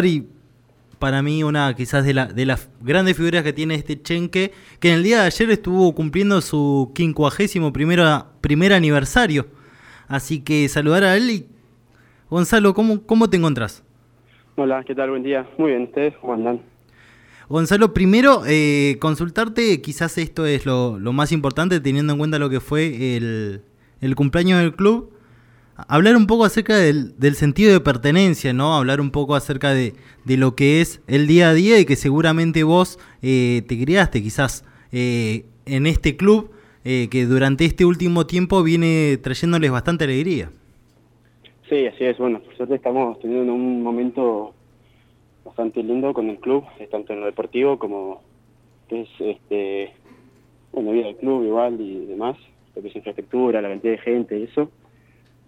y para mí una quizás de, la, de las grandes figuras que tiene este Chenque, que en el día de ayer estuvo cumpliendo su quincuagésimo primero, primer aniversario. Así que saludar a él y Gonzalo, ¿cómo, cómo te encontrás? Hola, ¿qué tal? Buen día. Muy bien, ¿ustedes cómo andan? Gonzalo, primero eh, consultarte, quizás esto es lo, lo, más importante teniendo en cuenta lo que fue el, el cumpleaños del club hablar un poco acerca del, sentido de pertenencia, ¿no? Hablar un poco acerca de, lo que es el día a día y que seguramente vos eh, te criaste quizás eh, en este club eh, que durante este último tiempo viene trayéndoles bastante alegría. Sí, así es. Bueno, por suerte estamos teniendo un momento bastante lindo con el club, tanto en lo deportivo como que es este, bueno, vida del club igual y demás, lo que es infraestructura, la cantidad de gente, eso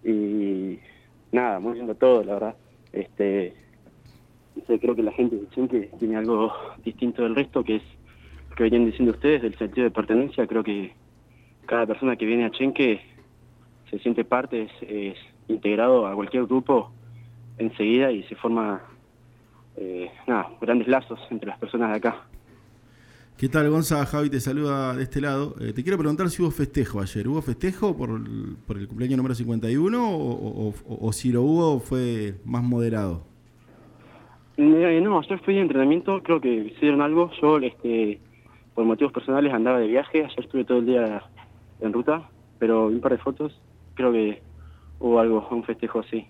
y nada, muy lindo todo, la verdad. Este, creo que la gente de Chenque tiene algo distinto del resto, que es lo que venían diciendo ustedes, del sentido de pertenencia. Creo que cada persona que viene a Chenque se siente parte, es, integrado a cualquier grupo enseguida y se forma eh, nada, grandes lazos entre las personas de acá. ¿Qué tal, Gonza? Javi te saluda de este lado. Eh, te quiero preguntar si hubo festejo ayer. ¿Hubo festejo por el, cumpleaños número 51 o, o, o, si lo hubo fue más moderado? Eh, no, ayer fui de entrenamiento, creo que hicieron algo. Yo, este, por motivos personales, andaba de viaje. Ayer estuve todo el día en ruta, pero vi un par de fotos. Creo que hubo algo, un festejo así.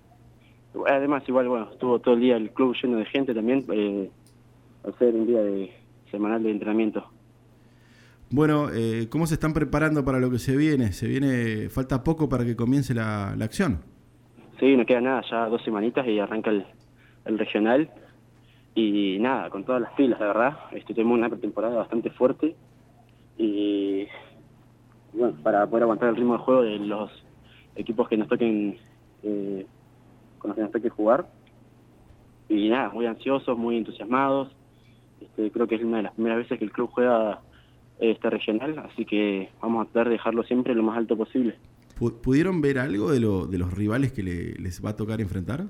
Además, igual, bueno, estuvo todo el día el club lleno de gente también, eh, al ser un día de semanal de entrenamiento. Bueno, eh, ¿cómo se están preparando para lo que se viene? Se viene, falta poco para que comience la, la acción. Sí, no queda nada, ya dos semanitas y arranca el, el regional. Y nada, con todas las pilas, la verdad. Este, tenemos una pretemporada bastante fuerte. Y bueno, para poder aguantar el ritmo de juego de los equipos que nos toquen, eh, con los que nos toque jugar. Y nada, muy ansiosos, muy entusiasmados este, creo que es una de las primeras veces que el club juega este regional, así que vamos a tratar de dejarlo siempre lo más alto posible. ¿Pudieron ver algo de, lo, de los rivales que les va a tocar enfrentar?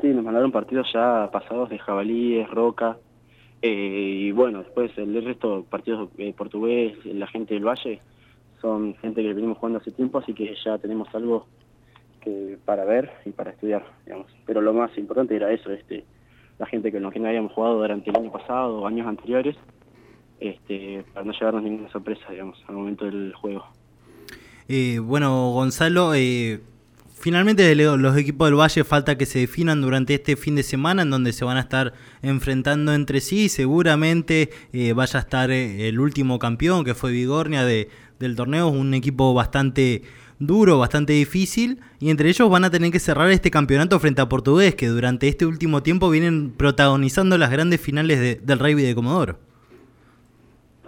Sí, nos mandaron partidos ya pasados de jabalíes, roca, eh, y bueno, después el resto, partidos eh, portugués, la gente del Valle, son gente que venimos jugando hace tiempo, así que ya tenemos algo que para ver y para estudiar, digamos. Pero lo más importante era eso, este la gente con la que no habíamos jugado durante el año pasado o años anteriores, este, para no llevarnos ninguna sorpresa, digamos, al momento del juego. Eh, bueno, Gonzalo, eh, finalmente los equipos del Valle falta que se definan durante este fin de semana en donde se van a estar enfrentando entre sí. Seguramente eh, vaya a estar el último campeón que fue Vigornia de, del torneo, un equipo bastante duro, bastante difícil, y entre ellos van a tener que cerrar este campeonato frente a Portugués, que durante este último tiempo vienen protagonizando las grandes finales del rugby de Comodoro.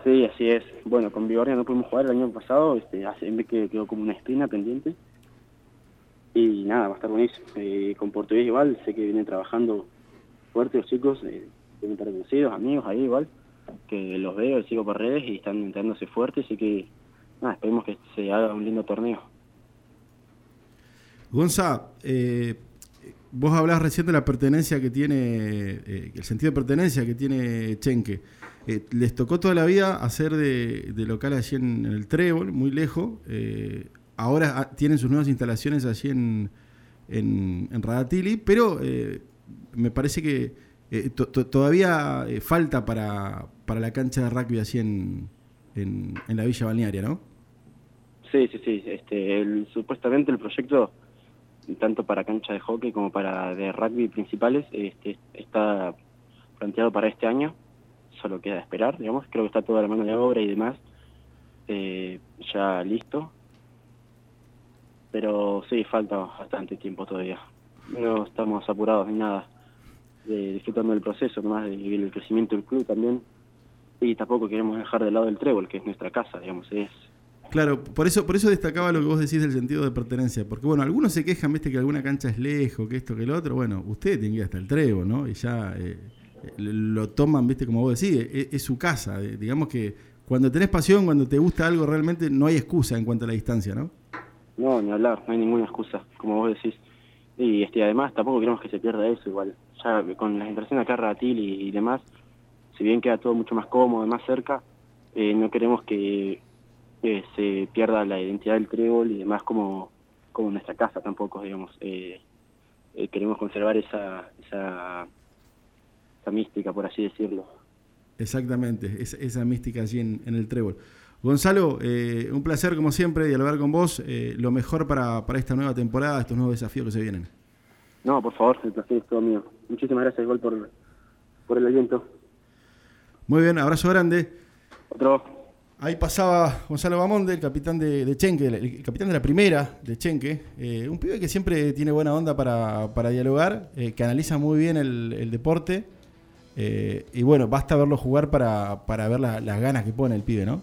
Sí, así es. Bueno, con Vigornia no pudimos jugar el año pasado, este, hace que quedó como una espina pendiente. Y nada, va a estar buenísimo. Eh, con Portugués igual, sé que vienen trabajando fuerte los chicos, eh, tienen conocidos, amigos ahí igual, que los veo, sigo por redes y están entrándose fuertes, así que nada, esperemos que se haga un lindo torneo. Gonza, eh, vos hablás recién de la pertenencia que tiene, eh, el sentido de pertenencia que tiene Chenque. Eh, les tocó toda la vida hacer de, local allí en, el Trébol, muy lejos. Ahora ah, tienen sus nuevas instalaciones allí en, en, Radatili, pero me parece que todavía falta para, para la cancha de rugby allí en, en, la Villa Balnearia, ¿no? Sí, sí, sí. Este, supuestamente el proyecto tanto para cancha de hockey como para de rugby principales, este, está planteado para este año, solo queda esperar, digamos, creo que está toda la mano de obra y demás eh, ya listo, pero sí, falta bastante tiempo todavía, no estamos apurados ni nada, de, disfrutando del proceso, nomás del crecimiento del club también, y tampoco queremos dejar de lado el trébol, que es nuestra casa, digamos, es Claro, por eso, por eso destacaba lo que vos decís del sentido de pertenencia. Porque bueno, algunos se quejan, viste, que alguna cancha es lejos, que esto, que lo otro. Bueno, ustedes tienen que ir hasta el Trevo, ¿no? Y ya eh, lo toman, viste, como vos decís, e, es, su casa. digamos que cuando tenés pasión, cuando te gusta algo, realmente no hay excusa en cuanto a la distancia, ¿no? No, ni hablar, no hay ninguna excusa, como vos decís. Y este, además tampoco queremos que se pierda eso igual. ya con las instalaciones acá Ratil y, y demás, si bien queda todo mucho más cómodo, más cerca, eh, no queremos que, se pierda la identidad del trébol y demás como, como nuestra casa tampoco, digamos. Eh, eh, queremos conservar esa, esa, esa mística, por así decirlo. Exactamente, es- esa mística allí en, en el trébol. Gonzalo, eh, un placer como siempre dialogar con vos. eh, lo mejor para, para esta nueva temporada, estos nuevos desafíos que se vienen. No, por favor, el placer es todo mío. Muchísimas gracias, Gol, por, por el aliento. Muy bien, abrazo grande. Otro. Ahí pasaba Gonzalo Bamonde, el capitán de, de Chenque, el, el capitán de la primera de Chenque. eh, un pibe que siempre tiene buena onda para, para dialogar, que analiza muy bien el, el deporte. y bueno, basta verlo jugar para, para ver la- las ganas que pone el pibe, ¿no?